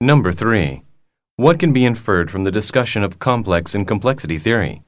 Number 3. What can be inferred from the discussion of complex and complexity theory?